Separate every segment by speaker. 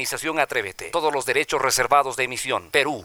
Speaker 1: Organización Atrévete. Todos los derechos reservados de emisión. Perú.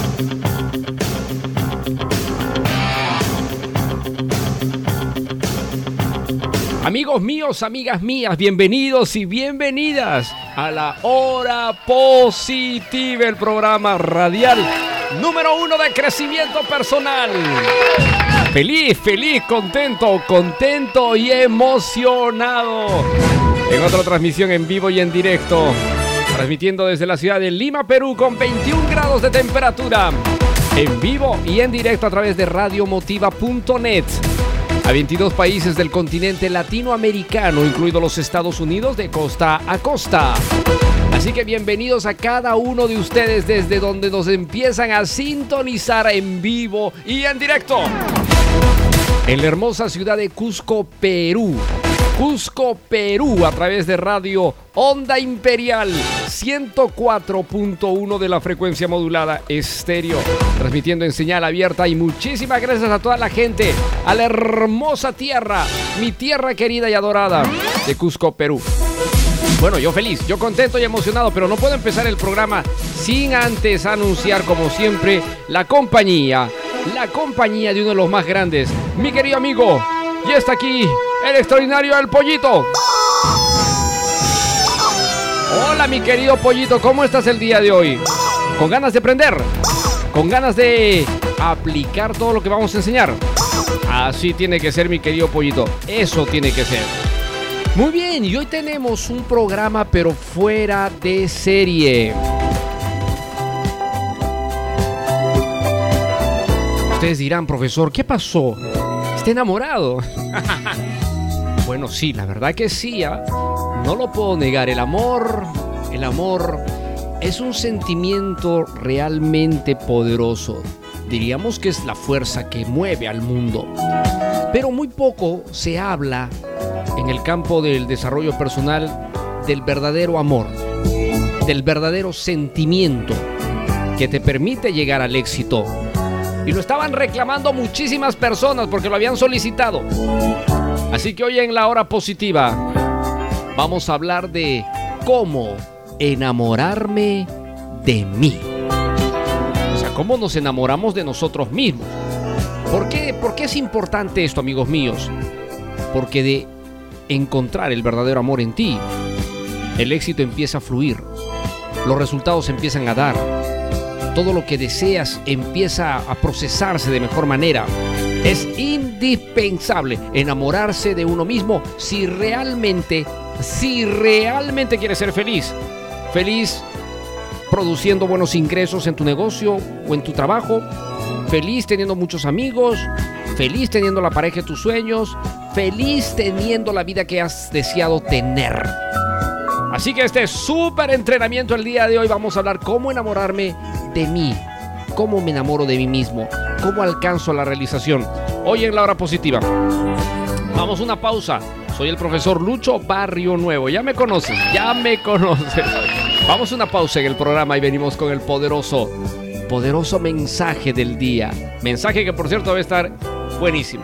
Speaker 2: Amigos míos, amigas mías, bienvenidos y bienvenidas a la Hora Positiva, el programa radial número uno de crecimiento personal. Feliz, feliz, contento, contento y emocionado. En otra transmisión en vivo y en directo, transmitiendo desde la ciudad de Lima, Perú, con 21 grados de temperatura. En vivo y en directo a través de radiomotiva.net a 22 países del continente latinoamericano, incluidos los Estados Unidos de costa a costa. Así que bienvenidos a cada uno de ustedes desde donde nos empiezan a sintonizar en vivo y en directo. En la hermosa ciudad de Cusco, Perú. Cusco, Perú, a través de radio Onda Imperial 104.1 de la frecuencia modulada estéreo, transmitiendo en señal abierta y muchísimas gracias a toda la gente, a la hermosa tierra, mi tierra querida y adorada de Cusco, Perú. Bueno, yo feliz, yo contento y emocionado, pero no puedo empezar el programa sin antes anunciar, como siempre, la compañía, la compañía de uno de los más grandes, mi querido amigo, y está aquí el extraordinario El Pollito. Hola mi querido Pollito, ¿cómo estás el día de hoy? ¿Con ganas de aprender? ¿Con ganas de aplicar todo lo que vamos a enseñar? Así tiene que ser mi querido Pollito, eso tiene que ser. Muy bien, y hoy tenemos un programa pero fuera de serie. Ustedes dirán, profesor, ¿qué pasó? ¿Está enamorado? bueno, sí, la verdad que sí. ¿ah? No lo puedo negar. El amor, el amor es un sentimiento realmente poderoso. Diríamos que es la fuerza que mueve al mundo. Pero muy poco se habla en el campo del desarrollo personal del verdadero amor, del verdadero sentimiento que te permite llegar al éxito. Y lo estaban reclamando muchísimas personas porque lo habían solicitado. Así que hoy en la hora positiva vamos a hablar de cómo enamorarme de mí. O sea, cómo nos enamoramos de nosotros mismos. ¿Por qué, ¿Por qué es importante esto, amigos míos? Porque de encontrar el verdadero amor en ti, el éxito empieza a fluir, los resultados empiezan a dar, todo lo que deseas empieza a procesarse de mejor manera. Es indispensable enamorarse de uno mismo si realmente, si realmente quieres ser feliz. Feliz produciendo buenos ingresos en tu negocio o en tu trabajo. Feliz teniendo muchos amigos. Feliz teniendo la pareja de tus sueños. Feliz teniendo la vida que has deseado tener. Así que este súper entrenamiento el día de hoy vamos a hablar cómo enamorarme de mí. Cómo me enamoro de mí mismo. Cómo alcanzo la realización. Hoy en la hora positiva. Vamos una pausa. Soy el profesor Lucho Barrio Nuevo. Ya me conoces, ya me conoces. Vamos una pausa en el programa y venimos con el poderoso, poderoso mensaje del día. Mensaje que por cierto va a estar buenísimo.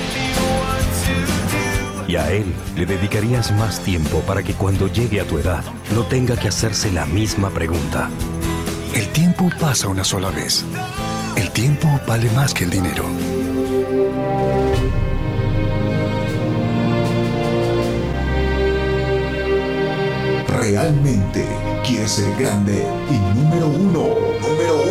Speaker 3: Y a él le dedicarías más tiempo para que cuando llegue a tu edad no tenga que hacerse la misma pregunta.
Speaker 4: El tiempo pasa una sola vez. El tiempo vale más que el dinero.
Speaker 5: ¿Realmente quieres ser grande y número uno? Número uno.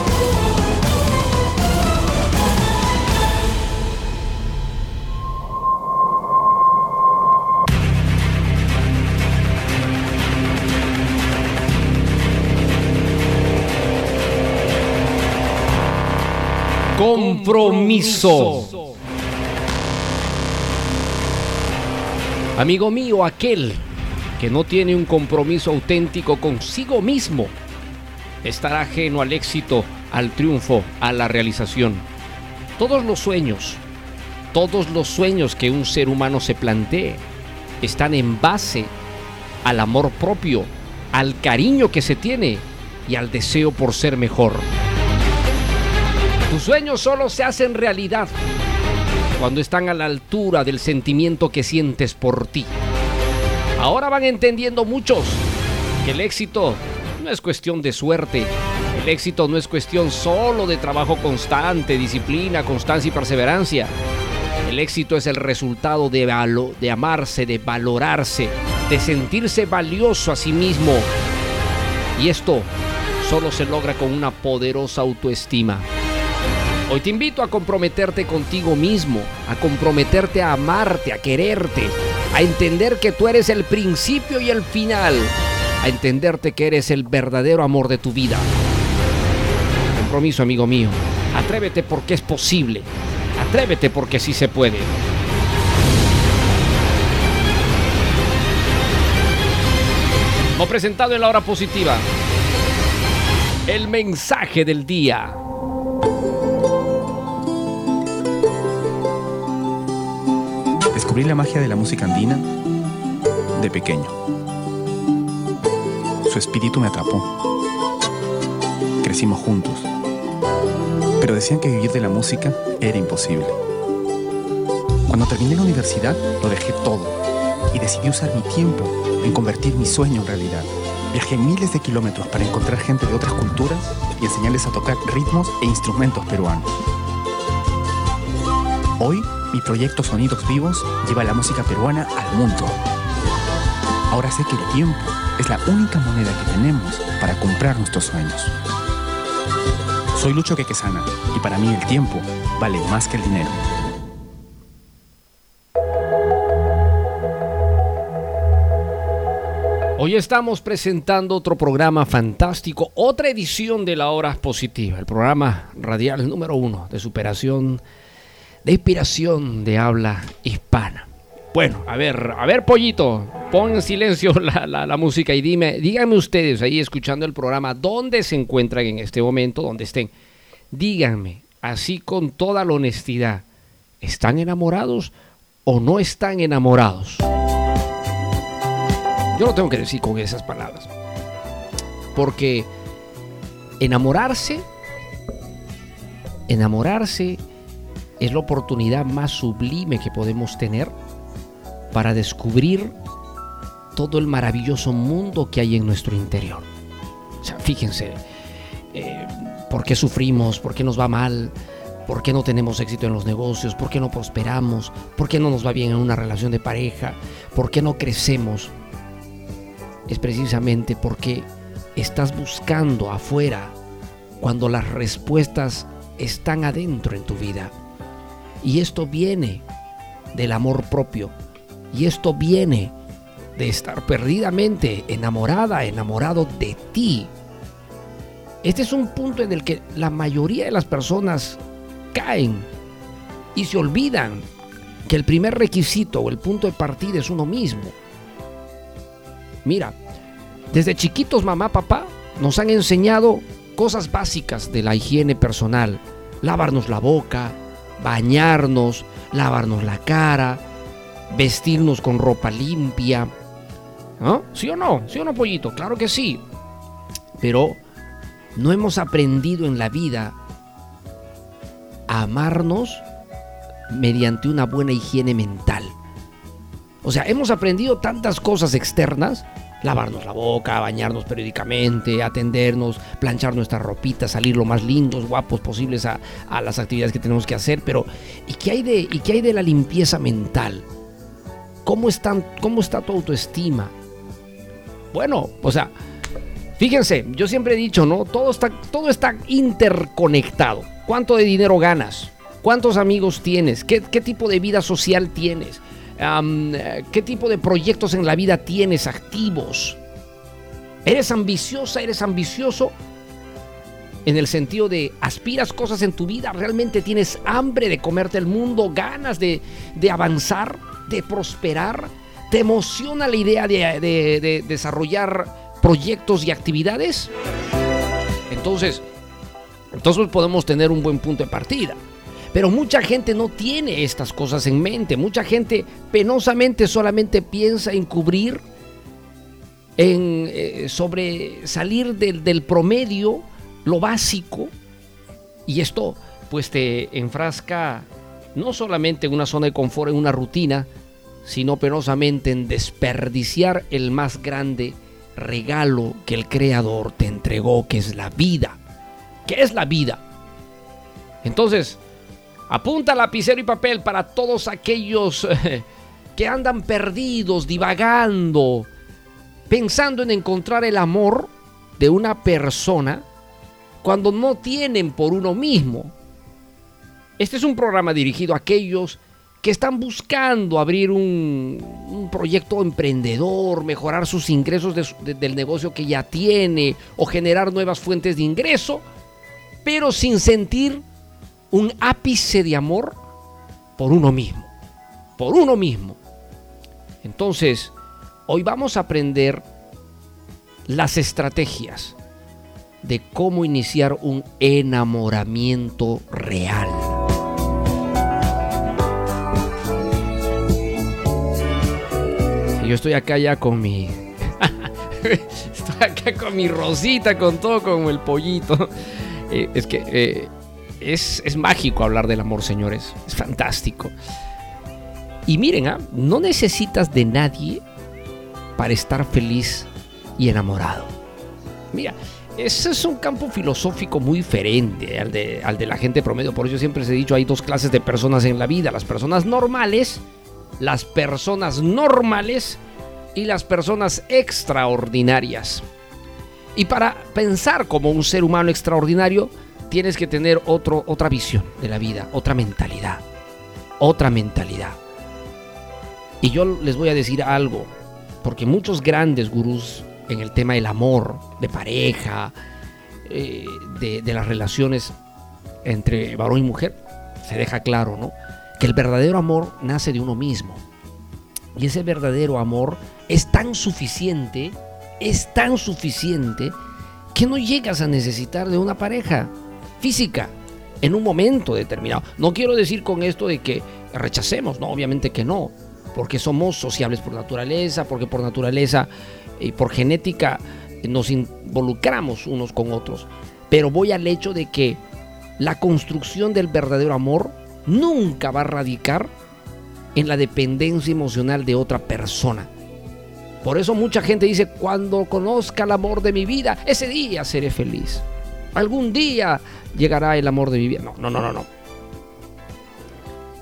Speaker 2: Compromiso. Amigo mío, aquel que no tiene un compromiso auténtico consigo mismo estará ajeno al éxito, al triunfo, a la realización. Todos los sueños, todos los sueños que un ser humano se plantee están en base al amor propio, al cariño que se tiene y al deseo por ser mejor. Tus sueños solo se hacen realidad cuando están a la altura del sentimiento que sientes por ti. Ahora van entendiendo muchos que el éxito no es cuestión de suerte. El éxito no es cuestión solo de trabajo constante, disciplina, constancia y perseverancia. El éxito es el resultado de, de amarse, de valorarse, de sentirse valioso a sí mismo. Y esto solo se logra con una poderosa autoestima. Hoy te invito a comprometerte contigo mismo, a comprometerte a amarte, a quererte, a entender que tú eres el principio y el final, a entenderte que eres el verdadero amor de tu vida. Compromiso, amigo mío. Atrévete porque es posible. Atrévete porque sí se puede. Presentado en la hora positiva, el mensaje del día.
Speaker 6: Descubrí la magia de la música andina de pequeño. Su espíritu me atrapó. Crecimos juntos. Pero decían que vivir de la música era imposible. Cuando terminé la universidad, lo dejé todo y decidí usar mi tiempo en convertir mi sueño en realidad. Viajé miles de kilómetros para encontrar gente de otras culturas y enseñarles a tocar ritmos e instrumentos peruanos. Hoy, mi proyecto Sonidos Vivos lleva la música peruana al mundo. Ahora sé que el tiempo es la única moneda que tenemos para comprar nuestros sueños. Soy Lucho Quequesana y para mí el tiempo vale más que el dinero.
Speaker 2: Hoy estamos presentando otro programa fantástico, otra edición de la hora positiva, el programa radial número uno de superación, de inspiración de habla hispana. Bueno, a ver, a ver, pollito, pon en silencio la, la- música y dime, díganme ustedes ahí escuchando el programa, ¿dónde se encuentran en este momento, donde estén? Díganme, así con toda la honestidad, ¿están enamorados o no están enamorados? Yo lo tengo que decir con esas palabras. Porque enamorarse, enamorarse es la oportunidad más sublime que podemos tener para descubrir todo el maravilloso mundo que hay en nuestro interior. O sea, fíjense, eh, ¿por qué sufrimos? ¿Por qué nos va mal? ¿Por qué no tenemos éxito en los negocios? ¿Por qué no prosperamos? ¿Por qué no nos va bien en una relación de pareja? ¿Por qué no crecemos? Es precisamente porque estás buscando afuera cuando las respuestas están adentro en tu vida. Y esto viene del amor propio. Y esto viene de estar perdidamente enamorada, enamorado de ti. Este es un punto en el que la mayoría de las personas caen y se olvidan que el primer requisito o el punto de partida es uno mismo. Mira, desde chiquitos mamá, papá nos han enseñado cosas básicas de la higiene personal. Lavarnos la boca, bañarnos, lavarnos la cara, vestirnos con ropa limpia. ¿No? ¿Sí o no? ¿Sí o no, pollito? Claro que sí. Pero no hemos aprendido en la vida a amarnos mediante una buena higiene mental. O sea, hemos aprendido tantas cosas externas, lavarnos la boca, bañarnos periódicamente, atendernos, planchar nuestra ropita, salir lo más lindos, guapos posibles a, a las actividades que tenemos que hacer, pero ¿y qué hay de, y qué hay de la limpieza mental? ¿Cómo, están, ¿Cómo está tu autoestima? Bueno, o sea, fíjense, yo siempre he dicho, ¿no? Todo está, todo está interconectado. ¿Cuánto de dinero ganas? ¿Cuántos amigos tienes? ¿Qué, qué tipo de vida social tienes? ¿Qué tipo de proyectos en la vida tienes activos? ¿Eres ambiciosa? ¿Eres ambicioso? En el sentido de aspiras cosas en tu vida, realmente tienes hambre de comerte el mundo, ganas de, de avanzar, de prosperar, te emociona la idea de, de, de desarrollar proyectos y actividades. Entonces, entonces podemos tener un buen punto de partida. Pero mucha gente no tiene estas cosas en mente. Mucha gente penosamente solamente piensa en cubrir, en eh, sobre salir del, del promedio, lo básico. Y esto pues te enfrasca no solamente en una zona de confort, en una rutina, sino penosamente en desperdiciar el más grande regalo que el Creador te entregó, que es la vida. ¿Qué es la vida? Entonces, Apunta lapicero y papel para todos aquellos que andan perdidos, divagando, pensando en encontrar el amor de una persona cuando no tienen por uno mismo. Este es un programa dirigido a aquellos que están buscando abrir un, proyecto emprendedor, mejorar sus ingresos de, de, del negocio que ya tiene o generar nuevas fuentes de ingreso, pero sin sentir un ápice de amor por uno mismo, por uno mismo. Entonces, hoy vamos a aprender las estrategias de cómo iniciar un enamoramiento real. Yo estoy acá ya con mi... estoy acá con mi rosita, con todo, como el pollito. Eh, es que... Eh, es, es, mágico hablar del amor, señores. Es fantástico. Y miren, ¿eh? no necesitas de nadie para estar feliz y enamorado. Mira, ese es un campo filosófico muy diferente al de, al de la gente promedio. Por eso siempre se he dicho, hay dos clases de personas en la vida. Las personas normales, las personas normales y las personas extraordinarias. Y para pensar como un ser humano extraordinario, tienes que tener otro, otra visión de la vida, otra mentalidad. Otra mentalidad. Y yo les voy a decir algo, porque muchos grandes gurús en el tema del amor, de pareja, eh, de, de las relaciones entre varón y mujer, se deja claro, ¿no? Que el verdadero amor nace de uno mismo. Y ese verdadero amor es tan suficiente, es tan suficiente, que no llegas a necesitar de una pareja física en un momento determinado. No quiero decir con esto de que rechacemos, no, obviamente que no. porque somos sociables por naturaleza, porque por naturaleza y por genética nos involucramos unos con otros. Pero voy al hecho de que la construcción del verdadero amor nunca va a radicar en la dependencia emocional de otra persona. Por eso mucha gente dice, cuando conozca el amor de mi vida, ese día seré feliz. Algún día llegará el amor de mi vida. No, no, no, no, no.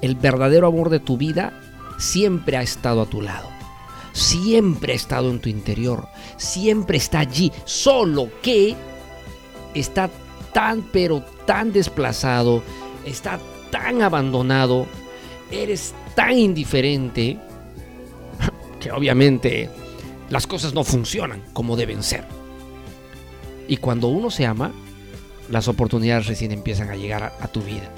Speaker 2: El verdadero amor de tu vida siempre ha estado a tu lado. Siempre ha estado en tu interior. Siempre está allí. Solo que está tan, pero tan desplazado. Está tan abandonado. Eres tan indiferente que obviamente las cosas no funcionan como deben ser. Y cuando uno se ama, las oportunidades recién empiezan a llegar a, tu vida.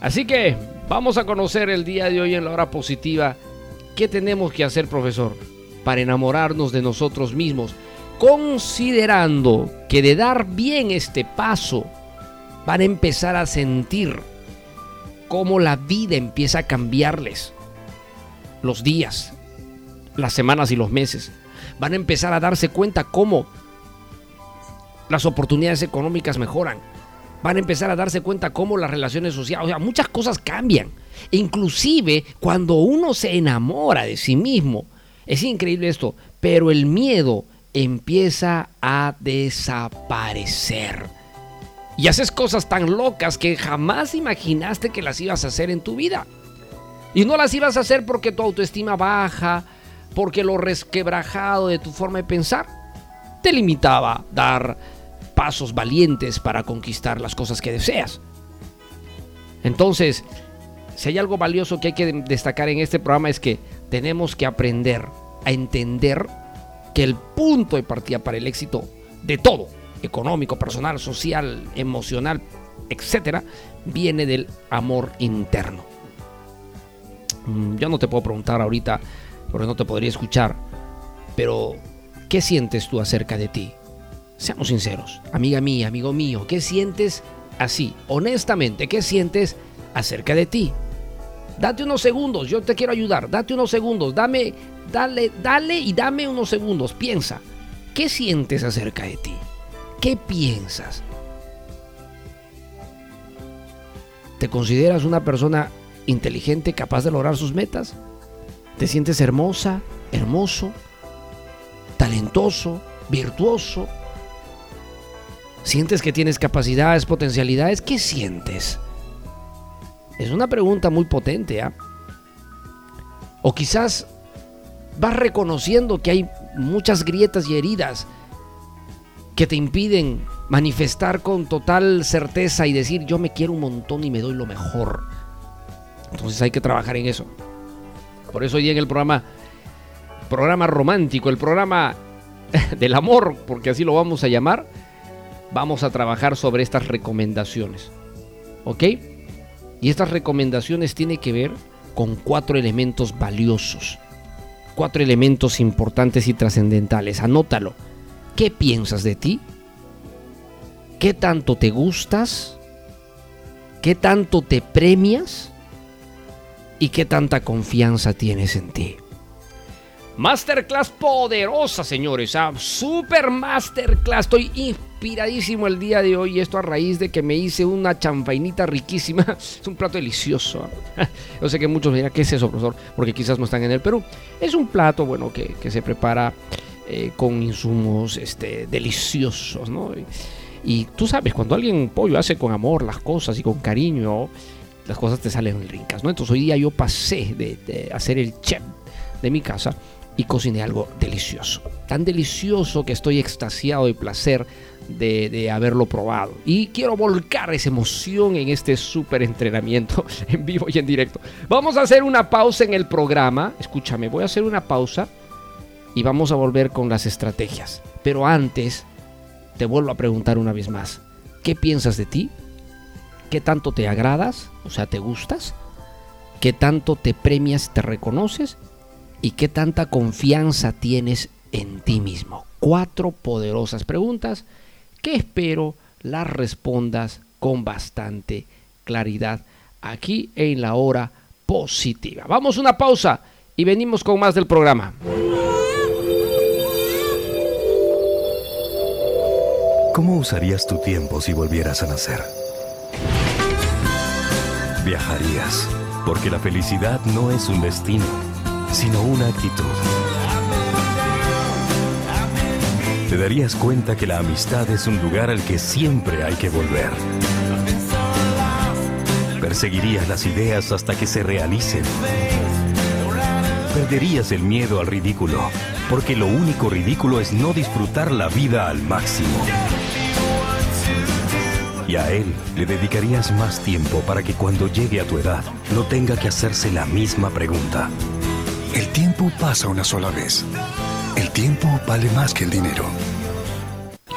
Speaker 2: Así que vamos a conocer el día de hoy en la hora positiva qué tenemos que hacer, profesor, para enamorarnos de nosotros mismos, considerando que de dar bien este paso van a empezar a sentir cómo la vida empieza a cambiarles. Los días, las semanas y los meses. Van a empezar a darse cuenta cómo las oportunidades económicas mejoran. Van a empezar a darse cuenta cómo las relaciones sociales, o sea, muchas cosas cambian. Inclusive cuando uno se enamora de sí mismo, es increíble esto, pero el miedo empieza a desaparecer. Y haces cosas tan locas que jamás imaginaste que las ibas a hacer en tu vida. Y no las ibas a hacer porque tu autoestima baja, porque lo resquebrajado de tu forma de pensar te limitaba dar pasos valientes para conquistar las cosas que deseas. Entonces, si hay algo valioso que hay que destacar en este programa es que tenemos que aprender a entender que el punto de partida para el éxito de todo, económico, personal, social, emocional, etcétera, viene del amor interno. Mm, yo no te puedo preguntar ahorita, porque no te podría escuchar, pero ¿qué sientes tú acerca de ti? Seamos sinceros, amiga mía, amigo mío, ¿qué sientes así, honestamente, qué sientes acerca de ti? Date unos segundos, yo te quiero ayudar, date unos segundos, dame, dale, dale y dame unos segundos, piensa, ¿qué sientes acerca de ti? ¿Qué piensas? ¿Te consideras una persona inteligente, capaz de lograr sus metas? ¿Te sientes hermosa, hermoso, talentoso, virtuoso? ¿Sientes que tienes capacidades, potencialidades? ¿Qué sientes? Es una pregunta muy potente, ¿ah? O quizás vas reconociendo que hay muchas grietas y heridas que te impiden manifestar con total certeza y decir yo me quiero un montón y me doy lo mejor. Entonces hay que trabajar en eso. Por eso hoy en el programa, programa romántico, el programa del amor, porque así lo vamos a llamar, vamos a trabajar sobre estas recomendaciones. ¿Ok? Y estas recomendaciones tienen que ver con cuatro elementos valiosos. Cuatro elementos importantes y trascendentales. Anótalo. ¿Qué piensas de ti? ¿Qué tanto te gustas? ¿Qué tanto te premias? ¿Y qué tanta confianza tienes en ti? Masterclass poderosa, señores. ¿ah? Super Masterclass. Estoy inspiradísimo el día de hoy. Esto a raíz de que me hice una champainita riquísima. Es un plato delicioso. Yo sé que muchos dirán, ¿qué es eso, profesor? Porque quizás no están en el Perú. Es un plato, bueno, que, que se prepara eh, con insumos este, deliciosos, ¿no? Y, y, tú sabes, cuando alguien pollo hace con amor las cosas y con cariño, las cosas te salen ricas, ¿no? Entonces hoy día yo pasé de, de hacer el chef de mi casa y cociné algo delicioso. Tan delicioso que estoy extasiado de placer de, haberlo probado. Y quiero volcar esa emoción en este súper entrenamiento en vivo y en directo. Vamos a hacer una pausa en el programa. Escúchame, voy a hacer una pausa y vamos a volver con las estrategias. Pero antes, te vuelvo a preguntar una vez más. ¿Qué piensas de ti? ¿Qué tanto te agradas? O sea, ¿te gustas? ¿Qué tanto te premias, te reconoces? Y qué tanta confianza tienes en ti mismo. Cuatro poderosas preguntas que espero las respondas con bastante claridad aquí en la hora positiva. Vamos a una pausa y venimos con más del programa.
Speaker 3: ¿Cómo usarías tu tiempo si volvieras a nacer? Viajarías, porque la felicidad no es un destino, sino una actitud. Te darías cuenta que la amistad es un lugar al que siempre hay que volver. Perseguirías las ideas hasta que se realicen. Perderías el miedo al ridículo, porque lo único ridículo es no disfrutar la vida al máximo. Y a él le dedicarías más tiempo para que cuando llegue a tu edad no tenga que hacerse la misma pregunta.
Speaker 4: El tiempo pasa una sola vez. El tiempo vale más que el dinero.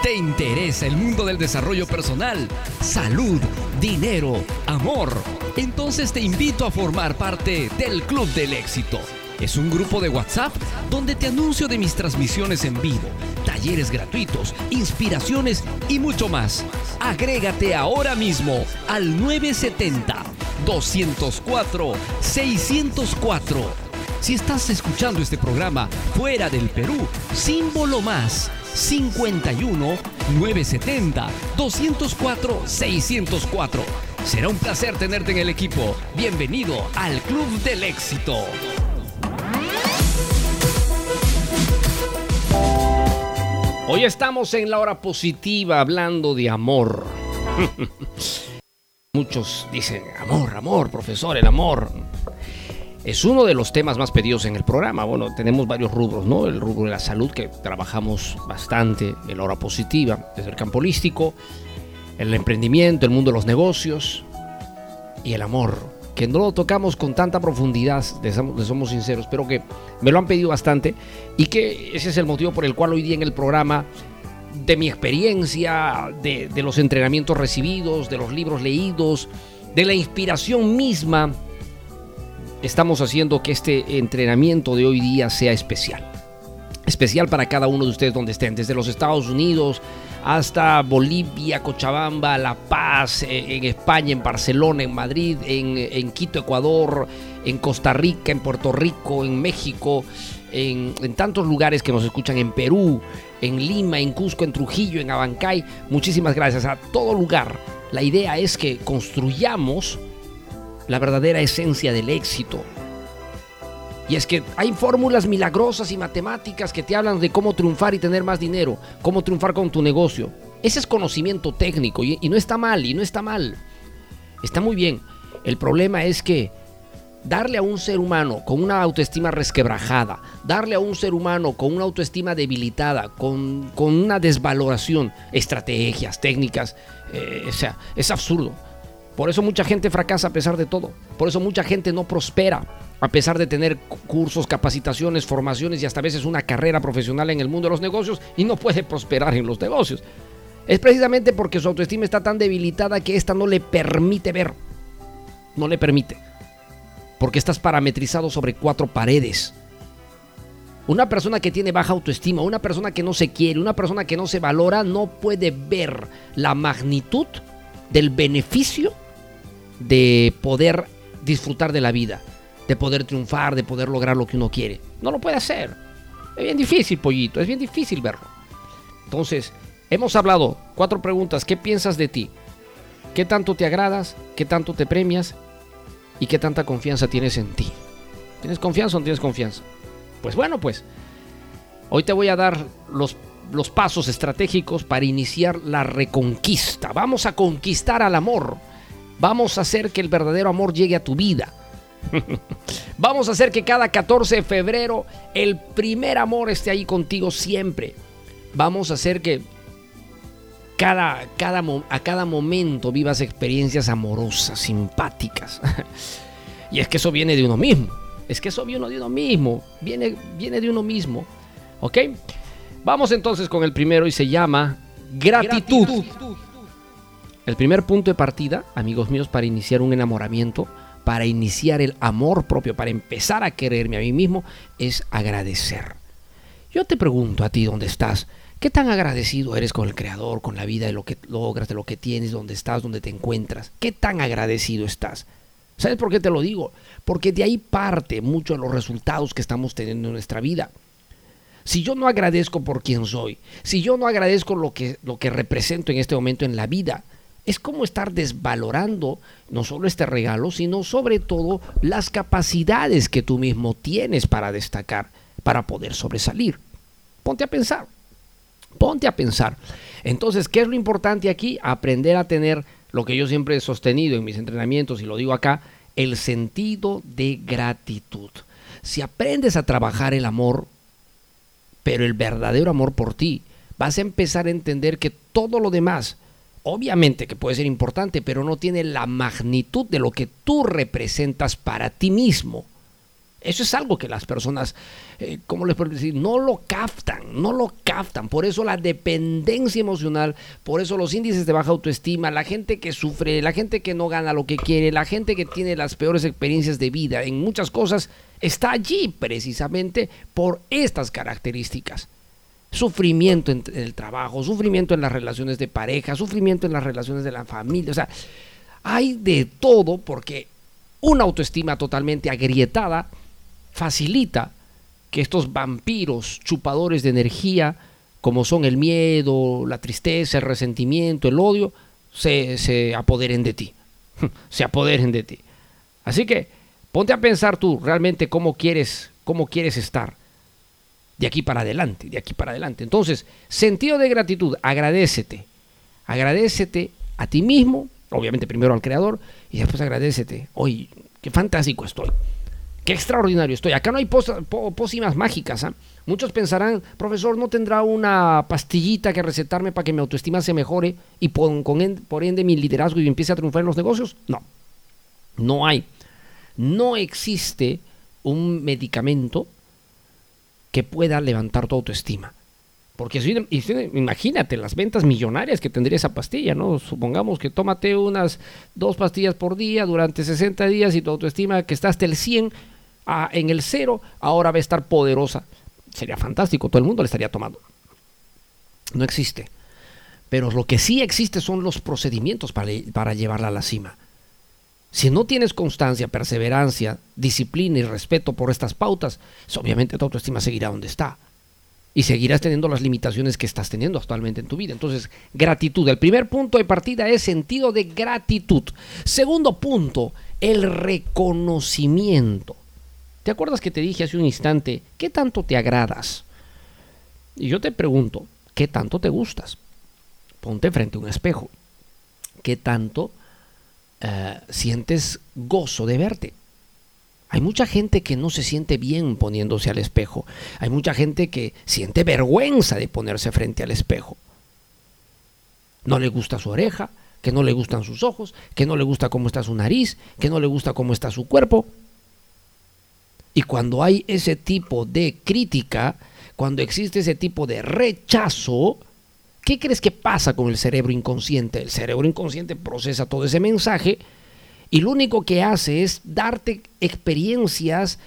Speaker 7: ¿Te interesa el mundo del desarrollo personal, salud, dinero, amor? Entonces te invito a formar parte del Club del Éxito. Es un grupo de WhatsApp donde te anuncio de mis transmisiones en vivo, talleres gratuitos, inspiraciones y mucho más. Agrégate ahora mismo al 970 204 604 si estás escuchando este programa fuera del Perú, símbolo más 51 970 204 604. Será un placer tenerte en el equipo. Bienvenido al Club del Éxito.
Speaker 2: Hoy estamos en la hora positiva hablando de amor. Muchos dicen, amor, amor, profesor, el amor. Es uno de los temas más pedidos en el programa. Bueno, tenemos varios rubros, ¿no? El rubro de la salud, que trabajamos bastante, en la hora positiva, desde el campo holístico, el emprendimiento, el mundo de los negocios y el amor, que no lo tocamos con tanta profundidad, le somos sinceros, pero que me lo han pedido bastante y que ese es el motivo por el cual hoy día en el programa, de mi experiencia, de los entrenamientos recibidos, de los libros leídos, de la inspiración misma, estamos haciendo que este entrenamiento de hoy día sea especial. Especial para cada uno de ustedes donde estén, desde los Estados Unidos hasta Bolivia, Cochabamba, La Paz, eh, en España, en Barcelona, en Madrid, en, Quito, Ecuador, en Costa Rica, en Puerto Rico, en México, en, en, tantos lugares que nos escuchan en Perú, en Lima, en Cusco, en Trujillo, en Abancay. Muchísimas gracias a todo lugar. La idea es que construyamos la verdadera esencia del éxito. Y es que hay fórmulas milagrosas y matemáticas que te hablan de cómo triunfar y tener más dinero, cómo triunfar con tu negocio. Ese es conocimiento técnico y, no está mal, y no está mal. Está muy bien. El problema es que darle a un ser humano con una autoestima resquebrajada, darle a un ser humano con una autoestima debilitada, con, una desvaloración, estrategias, técnicas, eh, o sea, es absurdo. Por eso mucha gente fracasa a pesar de todo. Por eso mucha gente no prospera a pesar de tener cursos, capacitaciones, formaciones y hasta veces una carrera profesional en el mundo de los negocios y no puede prosperar en los negocios. Es precisamente porque su autoestima está tan debilitada que esta no le permite ver. No le permite. Porque estás parametrizado sobre cuatro paredes. Una persona que tiene baja autoestima, una persona que no se quiere, una persona que no se valora, no puede ver la magnitud del beneficio de poder disfrutar de la vida, de poder triunfar, de poder lograr lo que uno quiere. No lo puede hacer. Es bien difícil, pollito, es bien difícil verlo. Entonces, hemos hablado cuatro preguntas. ¿Qué piensas de ti? ¿Qué tanto te agradas? ¿Qué tanto te premias? ¿Y qué tanta confianza tienes en ti? ¿Tienes confianza o no tienes confianza? Pues bueno, pues hoy te voy a dar los los pasos estratégicos para iniciar la reconquista. Vamos a conquistar al amor. Vamos a hacer que el verdadero amor llegue a tu vida. Vamos a hacer que cada 14 de febrero el primer amor esté ahí contigo siempre. Vamos a hacer que cada, cada, a cada momento vivas experiencias amorosas, simpáticas. y es que eso viene de uno mismo. Es que eso viene de uno mismo. Viene, viene de uno mismo. ¿Ok? Vamos entonces con el primero y se llama gratitud. El primer punto de partida, amigos míos, para iniciar un enamoramiento, para iniciar el amor propio, para empezar a quererme a mí mismo, es agradecer. Yo te pregunto a ti dónde estás, ¿qué tan agradecido eres con el Creador, con la vida, de lo que logras, de lo que tienes, dónde estás, dónde te encuentras? ¿Qué tan agradecido estás? ¿Sabes por qué te lo digo? Porque de ahí parte mucho de los resultados que estamos teniendo en nuestra vida. Si yo no agradezco por quien soy, si yo no agradezco lo que, lo que represento en este momento en la vida, es como estar desvalorando no solo este regalo, sino sobre todo las capacidades que tú mismo tienes para destacar, para poder sobresalir. Ponte a pensar, ponte a pensar. Entonces, ¿qué es lo importante aquí? Aprender a tener lo que yo siempre he sostenido en mis entrenamientos y lo digo acá, el sentido de gratitud. Si aprendes a trabajar el amor, pero el verdadero amor por ti, vas a empezar a entender que todo lo demás, obviamente que puede ser importante, pero no tiene la magnitud de lo que tú representas para ti mismo. Eso es algo que las personas, eh, ¿cómo les puedo decir? No lo captan, no lo captan. Por eso la dependencia emocional, por eso los índices de baja autoestima, la gente que sufre, la gente que no gana lo que quiere, la gente que tiene las peores experiencias de vida en muchas cosas, está allí precisamente por estas características. Sufrimiento en el trabajo, sufrimiento en las relaciones de pareja, sufrimiento en las relaciones de la familia. O sea, hay de todo porque una autoestima totalmente agrietada facilita que estos vampiros chupadores de energía, como son el miedo, la tristeza, el resentimiento, el odio, se, se apoderen de ti. se apoderen de ti. Así que ponte a pensar tú realmente cómo quieres, cómo quieres estar de aquí para adelante, de aquí para adelante. Entonces, sentido de gratitud, agradecete. Agradecete a ti mismo, obviamente primero al creador, y después agradecete. Hoy, qué fantástico estoy. Qué extraordinario estoy. Acá no hay pócimas mágicas. ¿ah? Muchos pensarán, profesor, ¿no tendrá una pastillita que recetarme para que mi autoestima se mejore y por, por ende mi liderazgo y empiece a triunfar en los negocios? No, no hay. No existe un medicamento que pueda levantar tu autoestima. Porque si, imagínate las ventas millonarias que tendría esa pastilla, ¿no? Supongamos que tómate unas dos pastillas por día durante 60 días y tu autoestima que está hasta el 100 en el cero, ahora va a estar poderosa. Sería fantástico, todo el mundo le estaría tomando. No existe. Pero lo que sí existe son los procedimientos para llevarla a la cima. Si no tienes constancia, perseverancia, disciplina y respeto por estas pautas, obviamente tu autoestima seguirá donde está. Y seguirás teniendo las limitaciones que estás teniendo actualmente en tu vida. Entonces, gratitud. El primer punto de partida es sentido de gratitud. Segundo punto, el reconocimiento. ¿Te acuerdas que te dije hace un instante, ¿qué tanto te agradas? Y yo te pregunto, ¿qué tanto te gustas? Ponte frente a un espejo. ¿Qué tanto eh, sientes gozo de verte? Hay mucha gente que no se siente bien poniéndose al espejo. Hay mucha gente que siente vergüenza de ponerse frente al espejo. No le gusta su oreja, que no le gustan sus ojos, que no le gusta cómo está su nariz, que no le gusta cómo está su cuerpo. Y cuando hay ese tipo de crítica, cuando existe ese tipo de rechazo, ¿qué crees que pasa con el cerebro inconsciente? El cerebro inconsciente procesa todo ese mensaje y lo único que hace es darte experiencias,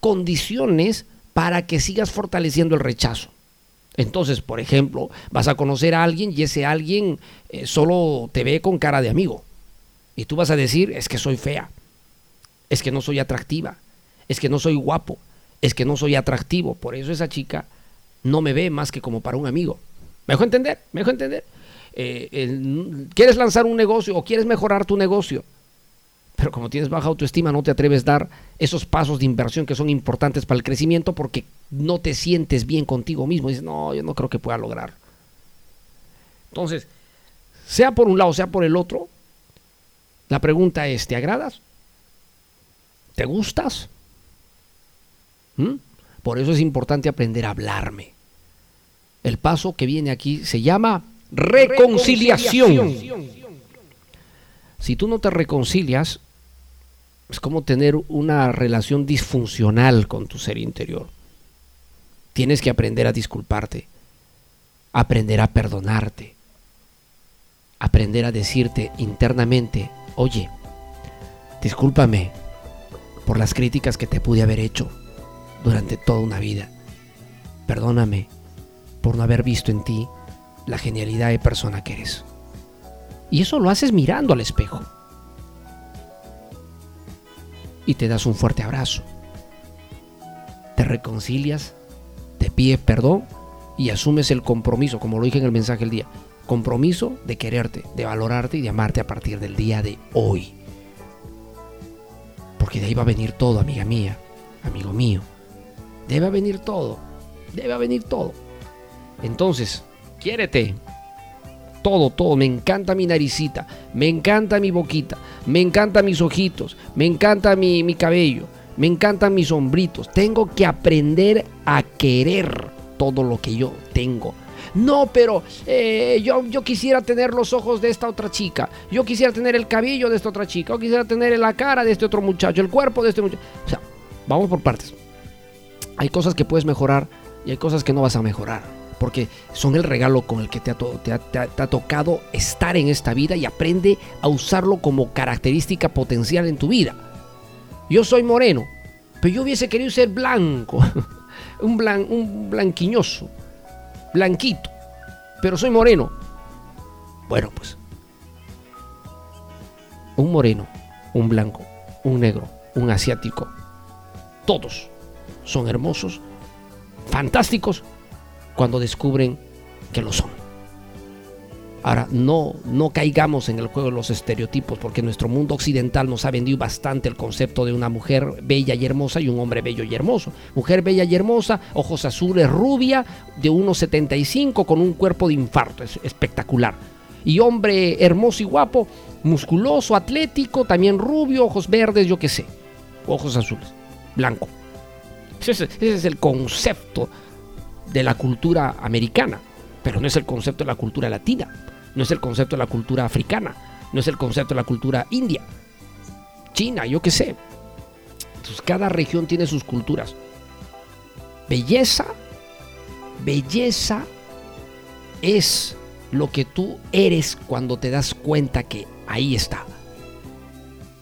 Speaker 2: condiciones para que sigas fortaleciendo el rechazo. Entonces, por ejemplo, vas a conocer a alguien y ese alguien eh, solo te ve con cara de amigo. Y tú vas a decir, es que soy fea, es que no soy atractiva, es que no soy guapo, es que no soy atractivo. Por eso esa chica no me ve más que como para un amigo. ¿Me entender? ¿Me dejo entender? Eh, ¿Quieres lanzar un negocio o quieres mejorar tu negocio? Pero como tienes baja autoestima, no te atreves a dar esos pasos de inversión que son importantes para el crecimiento porque no te sientes bien contigo mismo. Dices, no, yo no creo que pueda lograr. Entonces, sea por un lado, sea por el otro, la pregunta es, ¿te agradas? ¿Te gustas? ¿Mm? Por eso es importante aprender a hablarme. El paso que viene aquí se llama reconciliación. Si tú no te reconcilias, es como tener una relación disfuncional con tu ser interior. Tienes que aprender a disculparte, aprender a perdonarte, aprender a decirte internamente, oye, discúlpame por las críticas que te pude haber hecho durante toda una vida. Perdóname por no haber visto en ti la genialidad de persona que eres. Y eso lo haces mirando al espejo. y te das un fuerte abrazo. Te reconcilias, te pides perdón y asumes el compromiso, como lo dije en el mensaje del día, compromiso de quererte, de valorarte y de amarte a partir del día de hoy. Porque de ahí va a venir todo, amiga mía, amigo mío. Debe venir todo, debe venir todo. Entonces, quiérete. Todo, todo. Me encanta mi naricita, me encanta mi boquita, me encantan mis ojitos, me encanta mi, cabello, me encantan mis hombritos. Tengo que aprender a querer todo lo que yo tengo. No, pero eh, yo, yo quisiera tener los ojos de esta otra chica. Yo quisiera tener el cabello de esta otra chica. Yo quisiera tener la cara de este otro muchacho, el cuerpo de este muchacho. O sea, vamos por partes. Hay cosas que puedes mejorar y hay cosas que no vas a mejorar. Porque son el regalo con el que te ha, tocado estar en esta vida y aprende a usarlo como característica potencial en tu vida. Yo soy moreno, pero yo hubiese querido ser blanco, un, blan, un blanquiñoso, blanquito, pero soy moreno. Bueno, pues, un moreno, un blanco, un negro, un asiático, todos son hermosos, fantásticos, cuando descubren que lo son. Ahora, no, no caigamos en el juego de los estereotipos, porque nuestro mundo occidental nos ha vendido bastante el concepto de una mujer bella y hermosa y un hombre bello y hermoso. Mujer bella y hermosa, ojos azules, rubia, de 1,75 con un cuerpo de infarto, es espectacular. Y hombre hermoso y guapo, musculoso, atlético, también rubio, ojos verdes, yo qué sé, ojos azules, blanco. Ese, ese es el concepto de la cultura americana, pero no es el concepto de la cultura latina, no es el concepto de la cultura africana, no es el concepto de la cultura india, china, yo qué sé. Entonces cada región tiene sus culturas. Belleza, belleza es lo que tú eres cuando te das cuenta que ahí está.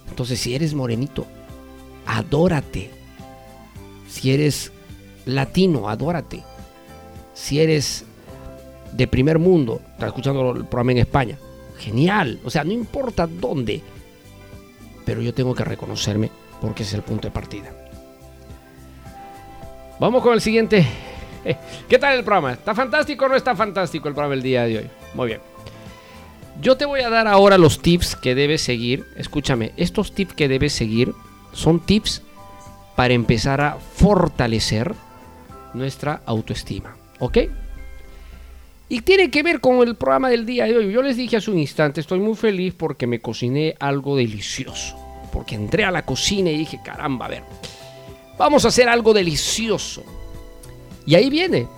Speaker 2: Entonces si eres morenito, adórate. Si eres latino, adórate. Si eres de primer mundo, estás escuchando el programa en España, genial. O sea, no importa dónde, pero yo tengo que reconocerme porque es el punto de partida. Vamos con el siguiente. ¿Qué tal el programa? ¿Está fantástico o no está fantástico el programa el día de hoy? Muy bien. Yo te voy a dar ahora los tips que debes seguir. Escúchame, estos tips que debes seguir son tips para empezar a fortalecer nuestra autoestima. ¿Ok? Y tiene que ver con el programa del día de hoy. Yo les dije hace un instante, estoy muy feliz porque me cociné algo delicioso. Porque entré a la cocina y dije, caramba, a ver, vamos a hacer algo delicioso. Y ahí viene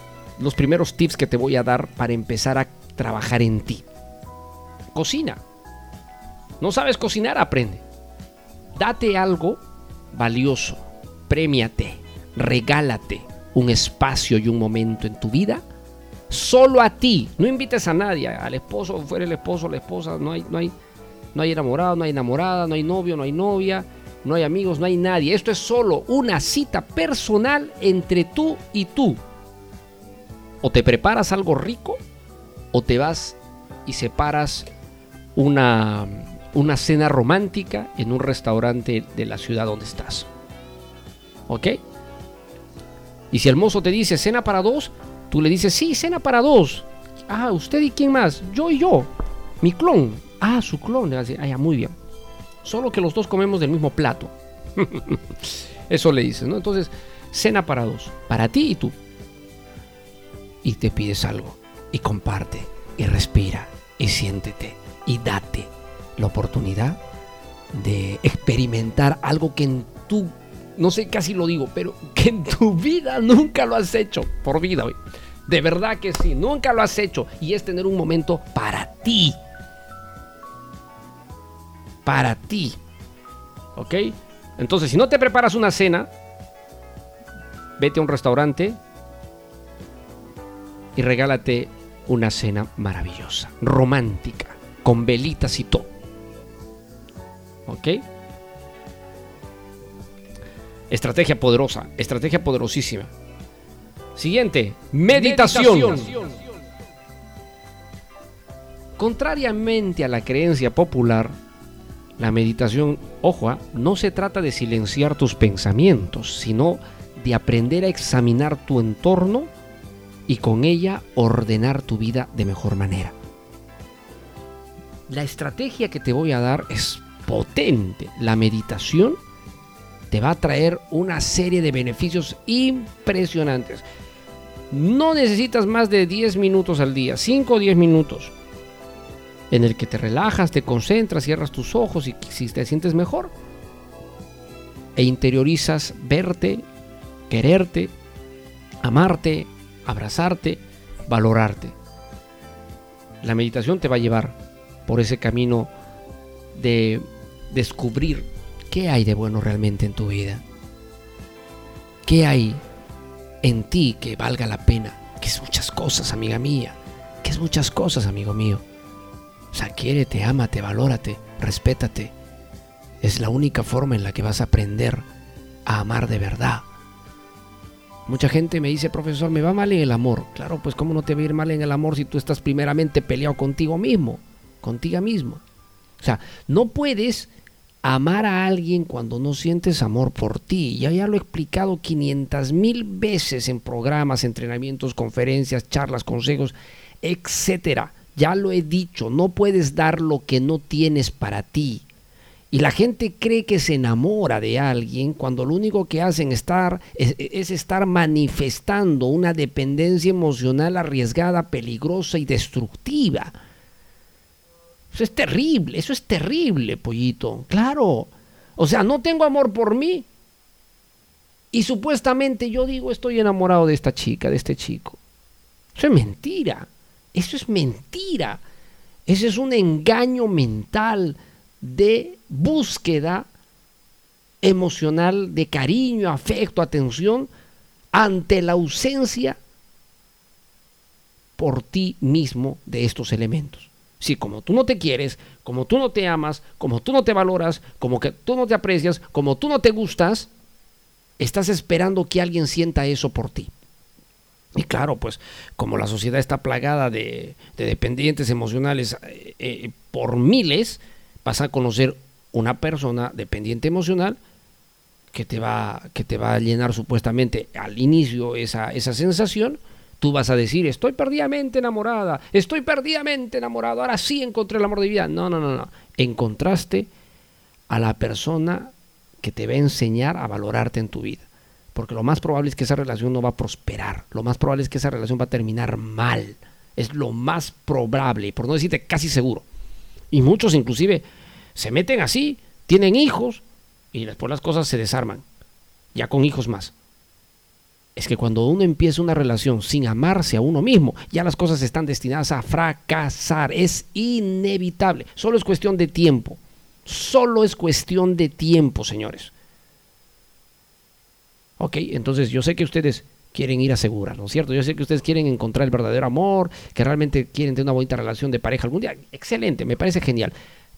Speaker 2: los primeros tips que te voy a dar para empezar a trabajar en ti. Cocina. ¿No sabes cocinar? Aprende. Date algo valioso. Premiate. Regálate un espacio y un momento en tu vida solo a ti. No invites a nadie, al esposo, fuera el esposo, la esposa, no hay, no hay, no hay enamorado, no hay enamorada, no hay novio, no hay novia, no hay amigos, no hay nadie. Esto es solo una cita personal entre tú y tú. O te preparas algo rico o te vas y separas una, una cena romántica en un restaurante de la ciudad donde estás. ¿Ok? Y si el mozo te dice cena para dos, tú le dices, sí, cena para dos. Ah, ¿usted y quién más? Yo y yo. Mi clon. Ah, su clon. Le decir, ah, ya, muy bien. Solo que los dos comemos del mismo plato. Eso le dices, ¿no? Entonces, cena para dos. Para ti y tú. Y te pides algo. Y comparte. Y respira. Y siéntete. Y date la oportunidad de experimentar algo que en tu no sé, casi lo digo, pero que en tu vida nunca lo has hecho. Por vida, hoy. De verdad que sí, nunca lo has hecho. Y es tener un momento para ti. Para ti. ¿Ok? Entonces, si no te preparas una cena, vete a un restaurante y regálate una cena maravillosa, romántica, con velitas y todo. ¿Ok? Estrategia poderosa, estrategia poderosísima. Siguiente, meditación. Contrariamente a la creencia popular, La meditación, ojo, ¿ah? no se trata de silenciar tus pensamientos, sino de aprender a examinar tu entorno y con ella ordenar tu vida de mejor manera. La estrategia que te voy a dar es potente. La meditación te va a traer una serie de beneficios impresionantes. No necesitas más de 10 minutos al día, 5 o 10 minutos, en el que te relajas, te concentras, cierras tus ojos y si te sientes mejor, e interiorizas verte, quererte, amarte, abrazarte, valorarte. La meditación te va a llevar por ese camino de descubrir qué hay de bueno realmente en tu vida. ¿Qué hay en ti que valga la pena? Que es muchas cosas, amiga mía. Que es muchas cosas, amigo mío. O sea, quiérete, ámate, valórate, respétate. Es la única forma en la que vas a aprender a amar de verdad. Mucha gente me dice, profesor, me va mal en el amor. Claro, pues cómo no te va a ir mal en el amor si tú estás primeramente peleado contigo mismo, contigo mismo. O sea, no puedes amar a alguien cuando no sientes amor por ti. Ya, ya lo he explicado 500 mil veces en programas, entrenamientos, conferencias, charlas, consejos, etcétera. Ya lo he dicho, no puedes dar lo que no tienes para ti. Y la gente cree que se enamora de alguien cuando lo único que hacen estar, es, es, estar manifestando una dependencia emocional arriesgada, peligrosa y destructiva. Eso es terrible, eso es terrible, pollito. Claro. O sea, no tengo amor por mí. Y supuestamente yo digo estoy enamorado de esta chica, de este chico. Eso es mentira. Eso es mentira. Ese es un engaño mental de búsqueda emocional, de cariño, afecto, atención, ante la ausencia por ti mismo de estos elementos. Si como tú no te quieres, como tú no te amas, como tú no te valoras, como que tú no te aprecias, como tú no te gustas, estás esperando que alguien sienta eso por ti. Y claro, pues como la sociedad está plagada de, de dependientes emocionales eh, eh, por miles, vas a conocer una persona dependiente emocional que te va, que te va a llenar supuestamente al inicio esa, esa sensación, tú vas a decir, estoy perdidamente enamorada, estoy perdidamente enamorado, ahora sí encontré el amor de vida. No, no, no, no. Encontraste a la persona que te va a enseñar a valorarte en tu vida. Porque lo más probable es que esa relación no va a prosperar. Lo más probable es que esa relación va a terminar mal. Es lo más probable, por no decirte casi seguro. Y muchos inclusive se meten así, tienen hijos y después las cosas se desarman. Ya con hijos más. Es que cuando uno empieza una relación sin amarse a uno mismo, ya las cosas están destinadas a fracasar. Es inevitable. Solo es cuestión de tiempo. Solo es cuestión de tiempo, señores. Ok, entonces yo sé que ustedes quieren ir a asegurar, ¿no es cierto? Yo sé que ustedes quieren encontrar el verdadero amor, que realmente quieren tener una bonita relación de pareja algún día. Excelente, me parece genial.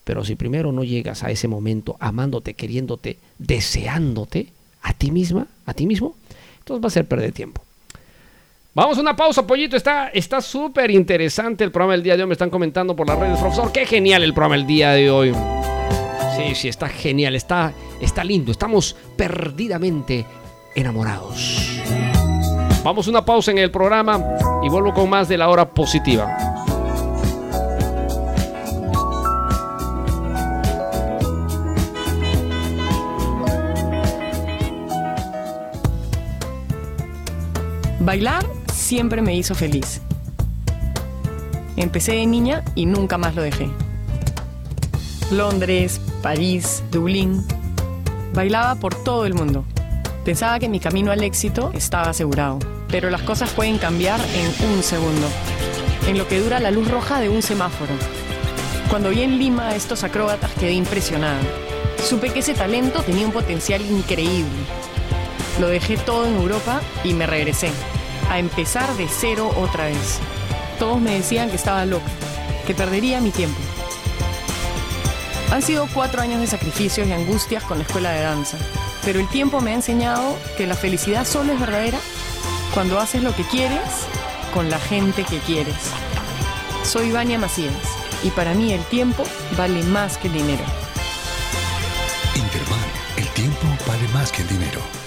Speaker 2: Pero si primero no llegas a ese momento amándote, queriéndote, deseándote a ti misma, a ti mismo, entonces va a ser perder tiempo. Vamos a una pausa, pollito. Está súper interesante el programa del día de hoy. Me están comentando por las redes, profesor. Qué genial el programa del día de hoy. Sí, sí, está genial, está, está lindo. Estamos perdidamente enamorados. Vamos a una pausa en el programa y vuelvo con más de la hora positiva.
Speaker 8: Bailar siempre me hizo feliz. Empecé de niña y nunca más lo dejé. Londres, París, Dublín. Bailaba por todo el mundo. Pensaba que mi camino al éxito estaba asegurado, pero las cosas pueden cambiar en un segundo, en lo que dura la luz roja de un semáforo. Cuando vi en Lima a estos acróbatas quedé impresionada. Supe que ese talento tenía un potencial increíble. Lo dejé todo en Europa y me regresé, a empezar de cero otra vez. Todos me decían que estaba loca, que perdería mi tiempo. Han sido cuatro años de sacrificios y angustias con la escuela de danza, pero el tiempo me ha enseñado que la felicidad solo es verdadera cuando haces lo que quieres con la gente que quieres. Soy Vania Macías y para mí el tiempo vale más que el dinero.
Speaker 4: más que el dinero.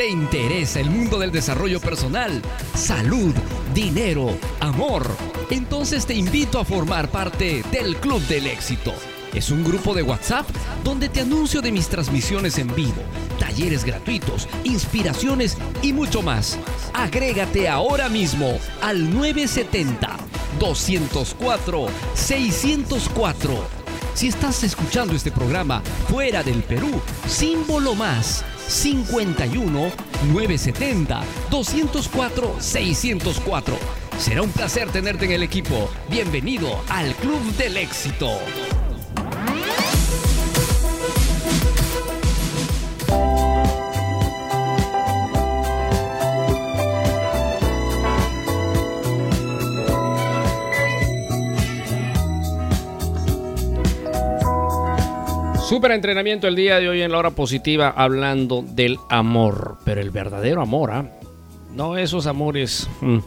Speaker 7: ¿Te interesa el mundo del desarrollo personal? Salud, dinero, amor. Entonces te invito a formar parte del Club del Éxito. Es un grupo de WhatsApp donde te anuncio de mis transmisiones en vivo, talleres gratuitos, inspiraciones y mucho más. Agrégate ahora mismo al 970 204 604. Si estás escuchando este programa fuera del Perú, símbolo más 51 970 204 604. Será un placer tenerte en el equipo. Bienvenido al Club del Éxito.
Speaker 2: Super entrenamiento el día de hoy en la hora positiva hablando del amor, pero el verdadero amor, ¿ah? no esos amores mm,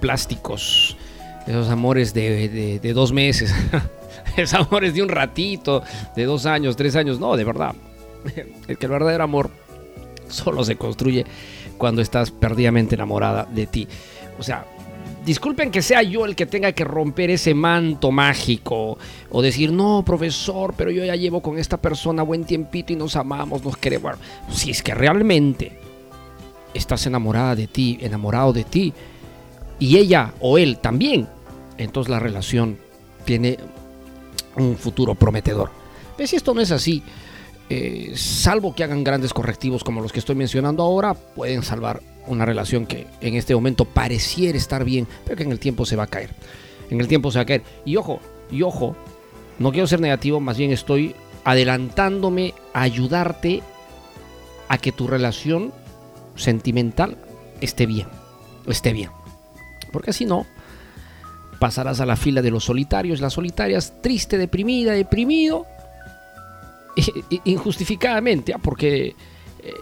Speaker 2: plásticos, esos amores de, de dos meses, esos amores de un ratito, de dos años, tres años, no, de verdad. Es que el verdadero amor solo se construye cuando estás perdidamente enamorada de ti. O sea, disculpen que sea yo el que tenga que romper ese manto mágico o decir, no, profesor, pero yo ya llevo con esta persona buen tiempito y nos amamos, nos queremos. si es que realmente estás enamorada de ti, enamorado de ti, y ella o él también, entonces la relación tiene un futuro prometedor. Pero si esto no es así, eh, salvo que hagan grandes correctivos como los que estoy mencionando ahora, pueden salvar una relación que en este momento pareciera estar bien, pero que en el tiempo se va a caer. En el tiempo se va a caer. Y ojo, y ojo, no quiero ser negativo, más bien estoy adelantándome a ayudarte a que tu relación sentimental esté bien, esté bien. Porque si no, pasarás a la fila de los solitarios, las solitarias, triste, deprimida, deprimido, injustificadamente, ¿ah? porque eh,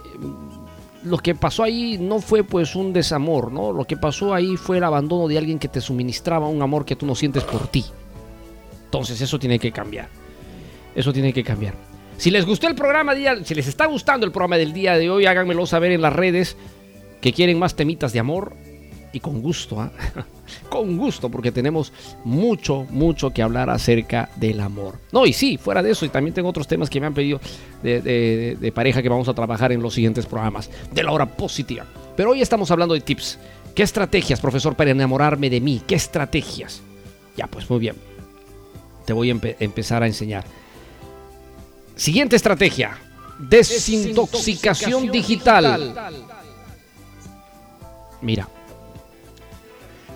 Speaker 2: lo que pasó ahí no fue pues un desamor, ¿no? Lo que pasó ahí fue el abandono de alguien que te suministraba un amor que tú no sientes por ti. Entonces eso tiene que cambiar. Eso tiene que cambiar. Si les gustó el programa, si les está gustando el programa del día de hoy, háganmelo saber en las redes que quieren más temitas de amor y con gusto, ¿ah? con gusto, porque tenemos mucho, mucho que hablar acerca del amor. No, y sí, fuera de eso, y también tengo otros temas que me han pedido de, pareja que vamos a trabajar en los siguientes programas, de la hora positiva. Pero hoy estamos hablando de tips. ¿Qué estrategias, profesor, para enamorarme de mí? ¿Qué estrategias? Ya, pues muy bien. Te voy a empezar a enseñar. Siguiente estrategia. Desintoxicación, digital. Mira,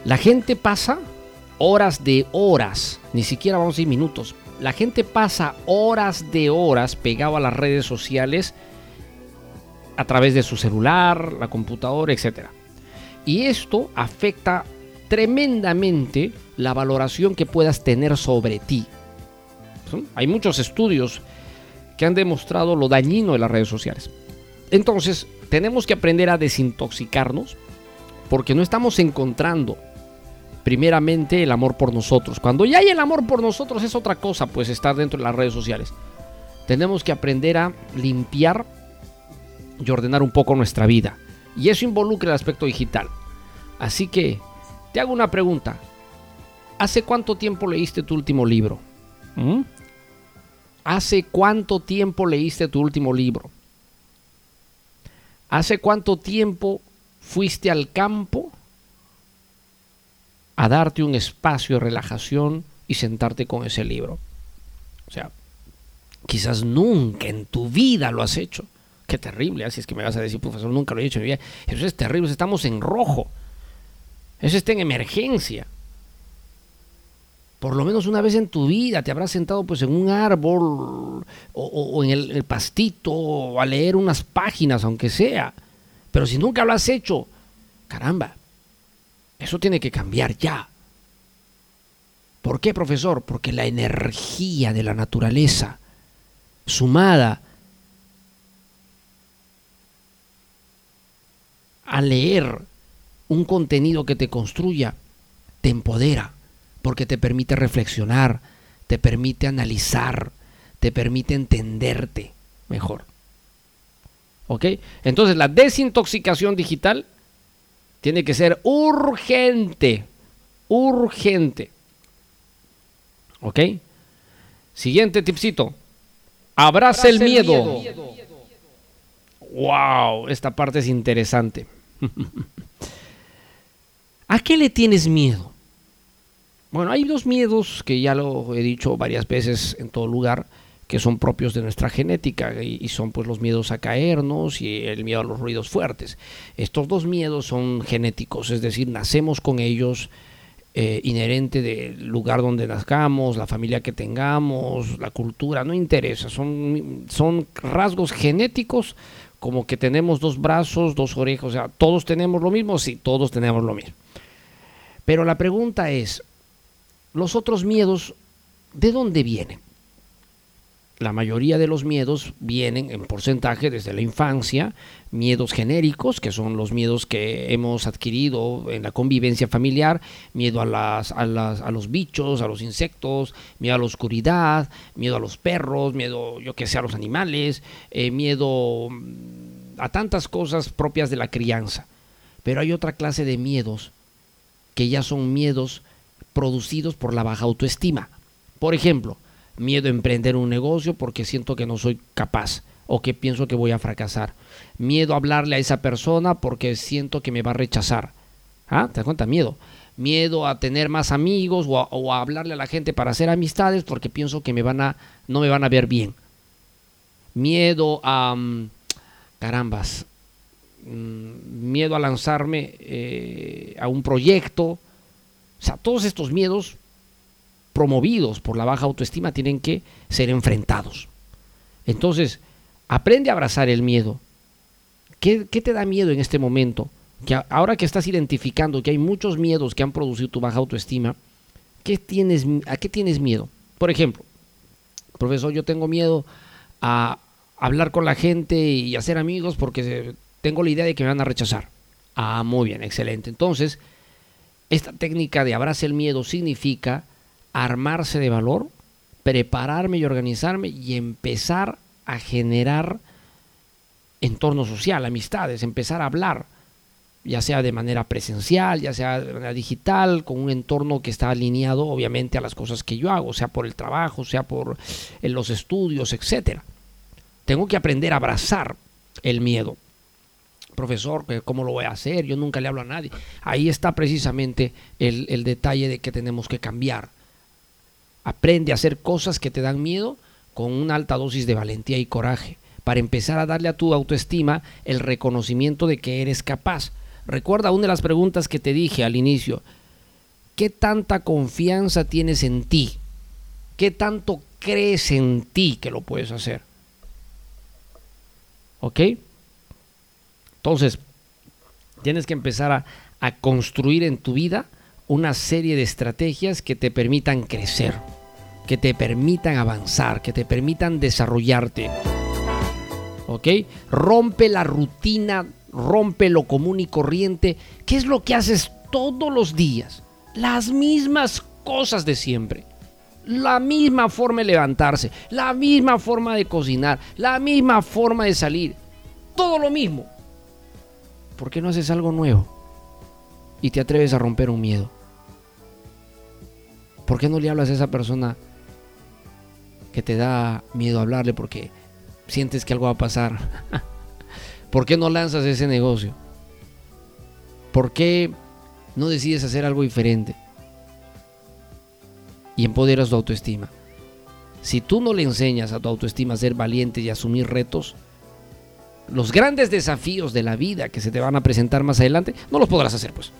Speaker 2: la gente pasa horas de horas, ni siquiera vamos a decir minutos. La gente pasa horas de horas pegado a las redes sociales a través de su celular, la computadora, etc. Y esto afecta tremendamente la valoración que puedas tener sobre ti. Hay muchos estudios que han demostrado lo dañino de las redes sociales. Entonces, tenemos que aprender a desintoxicarnos porque no estamos encontrando primeramente el amor por nosotros. Cuando ya hay el amor por nosotros es otra cosa, pues estar dentro de las redes sociales. Tenemos que aprender a limpiar y ordenar un poco nuestra vida. Y eso involucra el aspecto digital. Así que te hago una pregunta. ¿Hace cuánto tiempo leíste tu último libro? ¿Mm? ¿Hace cuánto tiempo leíste tu último libro? ¿Hace cuánto tiempo fuiste al campo a darte un espacio de relajación y sentarte con ese libro. O sea, quizás nunca en tu vida lo has hecho. Qué terrible, así es que me vas a decir, profesor, nunca lo he hecho en mi vida. Eso es terrible, estamos en rojo. Eso está en emergencia. Por lo menos una vez en tu vida te habrás sentado pues en un árbol o, en el, el, pastito o a leer unas páginas, aunque sea. Pero si nunca lo has hecho, caramba, eso tiene que cambiar ya. ¿Por qué, profesor? Porque la energía de la naturaleza, sumada a leer un contenido que te construya, te empodera, porque te permite reflexionar, te permite analizar, te permite entenderte mejor. ¿Ok? Entonces la desintoxicación digital tiene que ser urgente. Urgente. ¿Ok? Siguiente tipcito. Abraza el miedo. Wow, esta parte es interesante. ¿A qué le tienes miedo? Bueno, hay dos miedos que ya lo he dicho varias veces en todo lugar que son propios de nuestra genética y, son pues los miedos a caernos y el miedo a los ruidos fuertes. Estos dos miedos son genéticos, es decir, nacemos con ellos eh, inherente del lugar donde nazcamos, la familia que tengamos, la cultura, no interesa, son, son rasgos genéticos como que tenemos dos brazos, dos orejas, o sea, todos tenemos lo mismo, sí, todos tenemos lo mismo. Pero la pregunta es, los otros miedos, ¿de dónde vienen? La mayoría de los miedos vienen en porcentaje desde la infancia, miedos genéricos, que son los miedos que hemos adquirido en la convivencia familiar, miedo a, las, a, los bichos, a los insectos, miedo a la oscuridad, miedo a los perros, miedo, yo que sé, a los animales, eh, miedo mm, a tantas cosas propias de la crianza. Pero hay otra clase de miedos que ya son miedos producidos por la baja autoestima. Por ejemplo, miedo a emprender un negocio porque siento que no soy capaz o que pienso que voy a fracasar. Miedo a hablarle a esa persona porque siento que me va a rechazar. ¿Ah? ¿Te das cuenta? Miedo. Miedo a tener más amigos o a, hablarle a la gente para hacer amistades porque pienso que me van a, no me van a ver bien. Miedo a... Mm, carambas. Mm, miedo a lanzarme eh, a un proyecto. O sea, todos estos miedos promovidos por la baja autoestima tienen que ser enfrentados. Entonces, aprende a abrazar el miedo. ¿Qué, te da miedo en este momento? Que ahora que estás identificando que hay muchos miedos que han producido tu baja autoestima, ¿qué tienes, ¿a qué tienes miedo? Por ejemplo, profesor, yo tengo miedo a hablar con la gente y hacer amigos porque tengo la idea de que me van a rechazar. Ah, muy bien, excelente. Entonces, esta técnica de abraza el miedo significa armarse de valor, prepararme y organizarme y empezar a generar entorno social, amistades, empezar a hablar, ya sea de manera presencial, ya sea de manera digital, con un entorno que está alineado obviamente a las cosas que yo hago, sea por el trabajo, sea por los estudios, etcétera. Tengo que aprender a abrazar el miedo. Profesor, ¿cómo lo voy a hacer? Yo nunca le hablo a nadie. Ahí está precisamente el, el detalle de que tenemos que cambiar Aprende a hacer cosas que te dan miedo con una alta dosis de valentía y coraje, para empezar a darle a tu autoestima el reconocimiento de que eres capaz. Recuerda una de las preguntas que te dije al inicio. ¿Qué tanta confianza tienes en ti? ¿Qué tanto crees en ti que lo puedes hacer? ¿Ok? Entonces, tienes que empezar a, a construir en tu vida una serie de estrategias que te permitan crecer, que te permitan avanzar, que te permitan desarrollarte. ¿Ok? Rompe la rutina, rompe lo común y corriente. ¿Qué es lo que haces todos los días? Las mismas cosas de siempre. La misma forma de levantarse, la misma forma de cocinar, la misma forma de salir. Todo lo mismo. ¿Por qué no haces algo nuevo? Y te atreves a romper un miedo. ¿Por qué no le hablas a esa persona que te da miedo hablarle porque sientes que algo va a pasar? ¿Por qué no lanzas ese negocio? ¿Por qué no decides hacer algo diferente? Y empoderas tu autoestima. Si tú no le enseñas a tu autoestima a ser valiente y asumir retos, los grandes desafíos de la vida que se te van a presentar más adelante, no los podrás hacer, pues.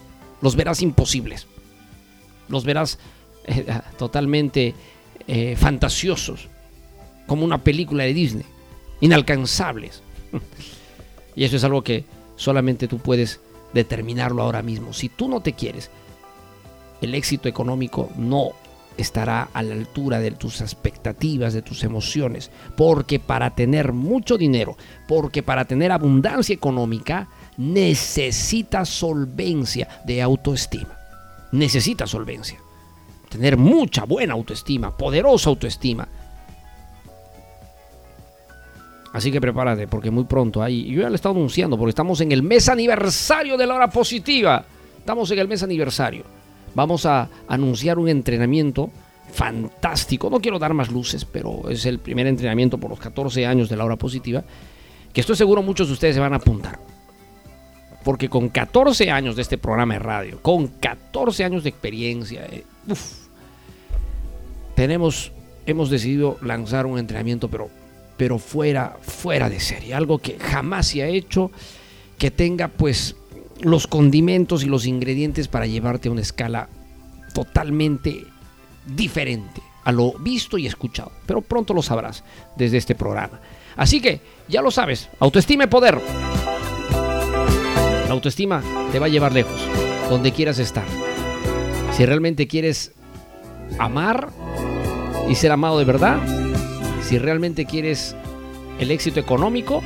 Speaker 2: Los verás imposibles. Los verás totalmente eh, fantasiosos, como una película de Disney, inalcanzables. y eso es algo que solamente tú puedes determinarlo ahora mismo. Si tú no te quieres, el éxito económico no estará a la altura de tus expectativas, de tus emociones, porque para tener mucho dinero, porque para tener abundancia económica, necesitas solvencia de autoestima. Necesitas solvencia tener mucha buena autoestima, poderosa autoestima. Así que prepárate, porque muy pronto ahí. Yo ya le he anunciando, porque estamos en el mes aniversario de la hora positiva. Estamos en el mes aniversario. Vamos a anunciar un entrenamiento fantástico. No quiero dar más luces, pero es el primer entrenamiento por los 14 años de la hora positiva. Que estoy seguro muchos de ustedes se van a apuntar. Porque con 14 años de este programa de radio, con 14 años de experiencia, eh, tenemos, hemos decidido lanzar un entrenamiento, pero pero fuera, fuera de serie, algo que jamás se ha hecho, que tenga pues los condimentos y los ingredientes para llevarte a una escala totalmente diferente a lo visto y escuchado, pero pronto lo sabrás desde este programa. Así que, ya lo sabes, autoestima y poder. La autoestima te va a llevar lejos, donde quieras estar. Si realmente quieres amar y ser amado de verdad, si realmente quieres el éxito económico,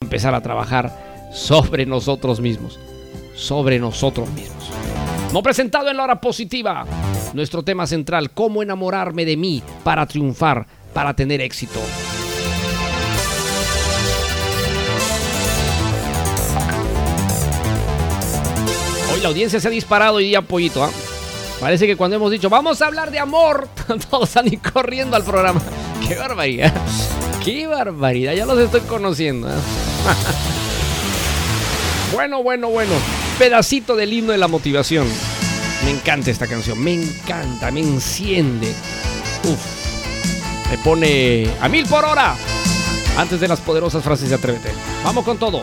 Speaker 2: empezar a trabajar sobre nosotros mismos, sobre nosotros mismos. No presentado en la hora positiva, nuestro tema central, cómo enamorarme de mí para triunfar, para tener éxito. La audiencia se ha disparado y día pollito, ¿ah? Parece que cuando hemos dicho, vamos a hablar de amor, todos están ir corriendo al programa. ¡Qué barbaridad! ¡Qué barbaridad! Ya los estoy conociendo. ¿eh? bueno, bueno, bueno. Pedacito del himno de la motivación. Me encanta esta canción. Me encanta, me enciende. Uf. Me pone a mil por hora. Antes de las poderosas frases de Atrévete. Vamos con todo.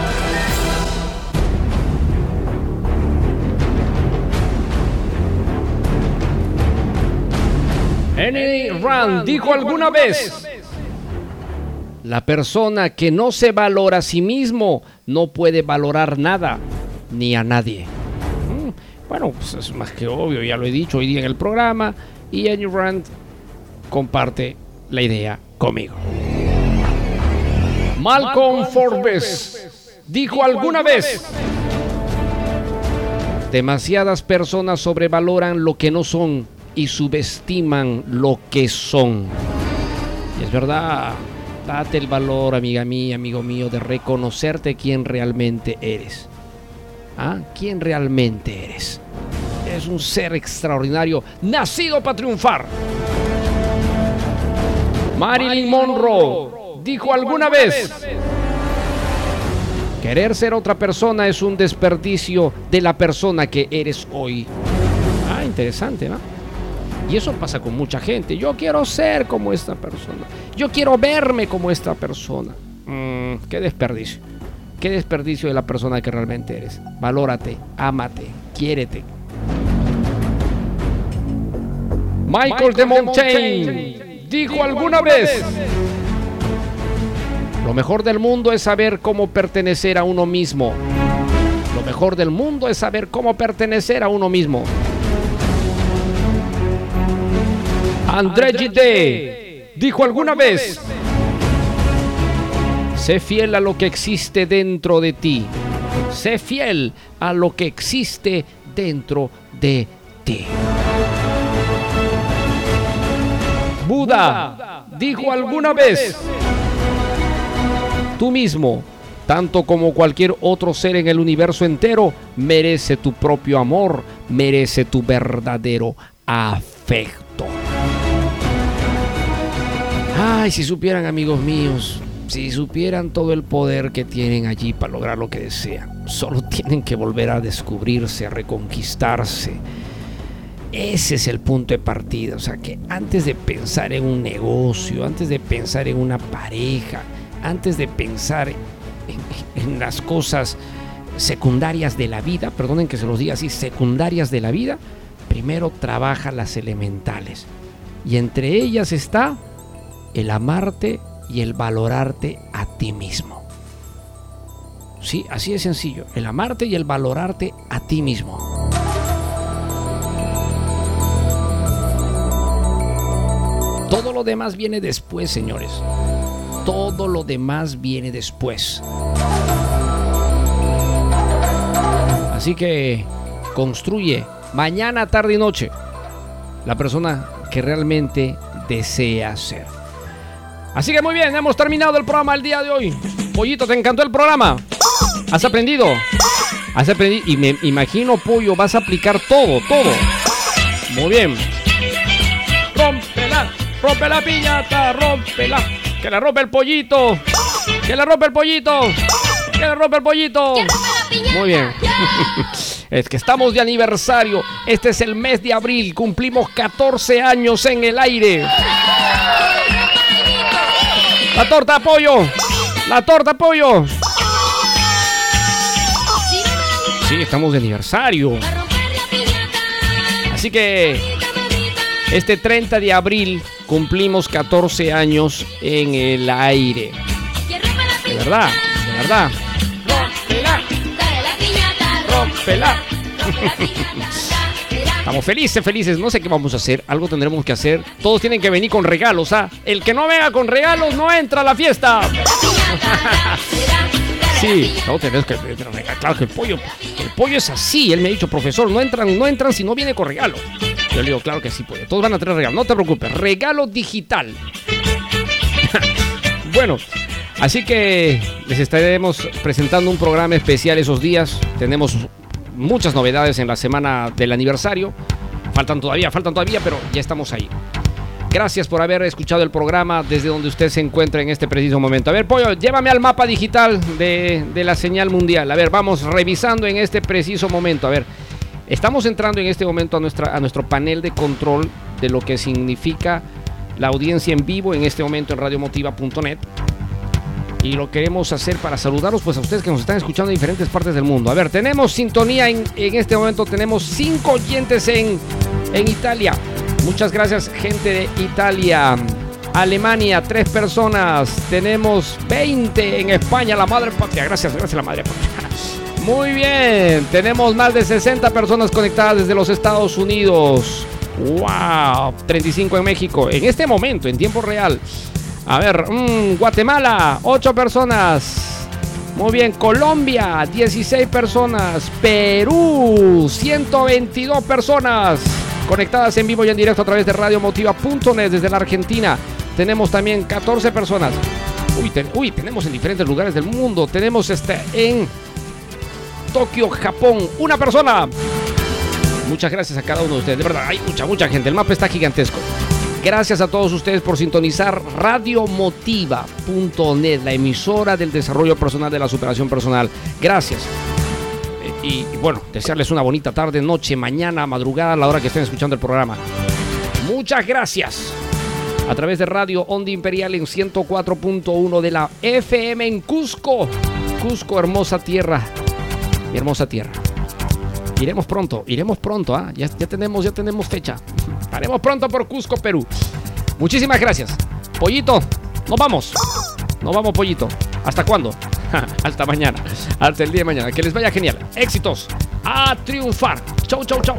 Speaker 2: Annie Rand dijo alguna vez, la persona que no se valora a sí mismo no puede valorar nada ni a nadie. Mm, bueno, pues es más que obvio, ya lo he dicho hoy día en el programa y Annie Rand comparte la idea conmigo. Malcolm Forbes dijo alguna vez, demasiadas personas sobrevaloran lo que no son y subestiman lo que son. Y es verdad, date el valor, amiga mía, amigo mío, de reconocerte quién realmente eres. ¿Ah? ¿Quién realmente eres? Eres un ser extraordinario, nacido para triunfar. Marilyn Monroe dijo alguna vez, querer ser otra persona es un desperdicio de la persona que eres hoy. Ah, interesante, ¿no? Y eso pasa con mucha gente. Yo quiero ser como esta persona. Yo quiero verme como esta persona. Mm, qué desperdicio. Qué desperdicio de la persona que realmente eres. Valórate, ámate, quiérete. Michael de Montaigne dijo alguna vez, lo mejor del mundo es saber cómo pertenecer a uno mismo. Lo mejor del mundo es saber cómo pertenecer a uno mismo. André Gide dijo alguna vez, Sé fiel a lo que existe dentro de ti. Sé fiel a lo que existe dentro de ti. Buda dijo alguna vez, tú mismo, tanto como cualquier otro ser en el universo entero, merece tu propio amor, merece tu verdadero afecto. Ay, si supieran amigos míos, si supieran todo el poder que tienen allí para lograr lo que desean, solo tienen que volver a descubrirse, a reconquistarse. Ese es el punto de partida. O sea que antes de pensar en un negocio, antes de pensar en una pareja, antes de pensar en, las cosas secundarias de la vida, perdonen que se los diga así, secundarias de la vida, primero trabaja las elementales. Y entre ellas está el amarte y el valorarte a ti mismo. Sí, así de sencillo. El amarte y el valorarte a ti mismo. Todo lo demás viene después, señores. Todo lo demás viene después. Así que construye mañana, tarde y noche la persona que realmente desea ser. Así que muy bien, hemos terminado el programa el día de hoy. Pollito, ¿te encantó el programa? ¿Has aprendido? ¿Has aprendido? Y me imagino, Pollo, vas a aplicar todo, todo. Muy bien. Rómpela, rompe la piñata, rómpela. Que la rompe el pollito. Que la rompe el pollito. Que la rompe el pollito. Muy bien. Es que estamos de aniversario. Este es el mes de abril. Cumplimos 14 años en el aire. La torta pollo. La torta pollo. Sí, estamos de aniversario. Así que este 30 de abril cumplimos 14 años en el aire. De verdad, de verdad. Rómpela. Estamos felices, felices. No sé qué vamos a hacer. Algo tendremos que hacer. Todos tienen que venir con regalos, ¿ah? El que no venga con regalos no entra a la fiesta. Sí, no tenemos que. Claro que el pollo. El pollo es así. Él me ha dicho, profesor, no entran, no entran si no viene con regalo. Yo le digo, claro que sí, pollo. Todos van a traer regalo. No te preocupes. Regalo digital. bueno. Así que les estaremos presentando un programa especial esos días. Tenemos muchas novedades en la semana del aniversario. Faltan todavía, faltan todavía, pero ya estamos ahí. Gracias por haber escuchado el programa desde donde usted se encuentra en este preciso momento. A ver, Pollo, llévame al mapa digital de, de la señal mundial. A ver, vamos revisando en este preciso momento. A ver, estamos entrando en este momento a, nuestra, a nuestro panel de control de lo que significa la audiencia en vivo en este momento en radiomotiva.net y lo queremos hacer para saludarlos pues a ustedes que nos están escuchando en diferentes partes del mundo. A ver, tenemos sintonía en, en este momento, tenemos cinco oyentes en, en Italia. Muchas gracias gente de Italia. Alemania, tres personas. Tenemos 20 en España, la madre patria. Gracias, gracias la madre patria. Muy bien, tenemos más de 60 personas conectadas desde los Estados Unidos. ¡Wow! 35 en México. En este momento, en tiempo real. A ver, mmm, Guatemala, 8 personas. Muy bien, Colombia, 16 personas. Perú, 122 personas. Conectadas en vivo y en directo a través de radiomotiva.net desde la Argentina. Tenemos también 14 personas. Uy, uy, tenemos en diferentes lugares del mundo. Tenemos este en Tokio, Japón, una persona. Muchas gracias a cada uno de ustedes. De verdad, hay mucha, mucha gente. El mapa está gigantesco. Gracias a todos ustedes por sintonizar radiomotiva.net, la emisora del desarrollo personal de la superación personal. Gracias. Y, y, bueno, desearles una bonita tarde, noche, mañana, madrugada, a la hora que estén escuchando el programa. Muchas gracias. A través de Radio Onda Imperial en 104.1 de la FM en Cusco. Cusco, hermosa tierra. Mi hermosa tierra. Iremos pronto, iremos pronto, ¿ah? ya, ya, tenemos, ya tenemos fecha. Haremos pronto por Cusco, Perú. Muchísimas gracias. Pollito, nos vamos. Nos vamos, Pollito. ¿Hasta cuándo? Hasta mañana. Hasta el día de mañana. Que les vaya genial. Éxitos. A triunfar. Chau, chau, chau.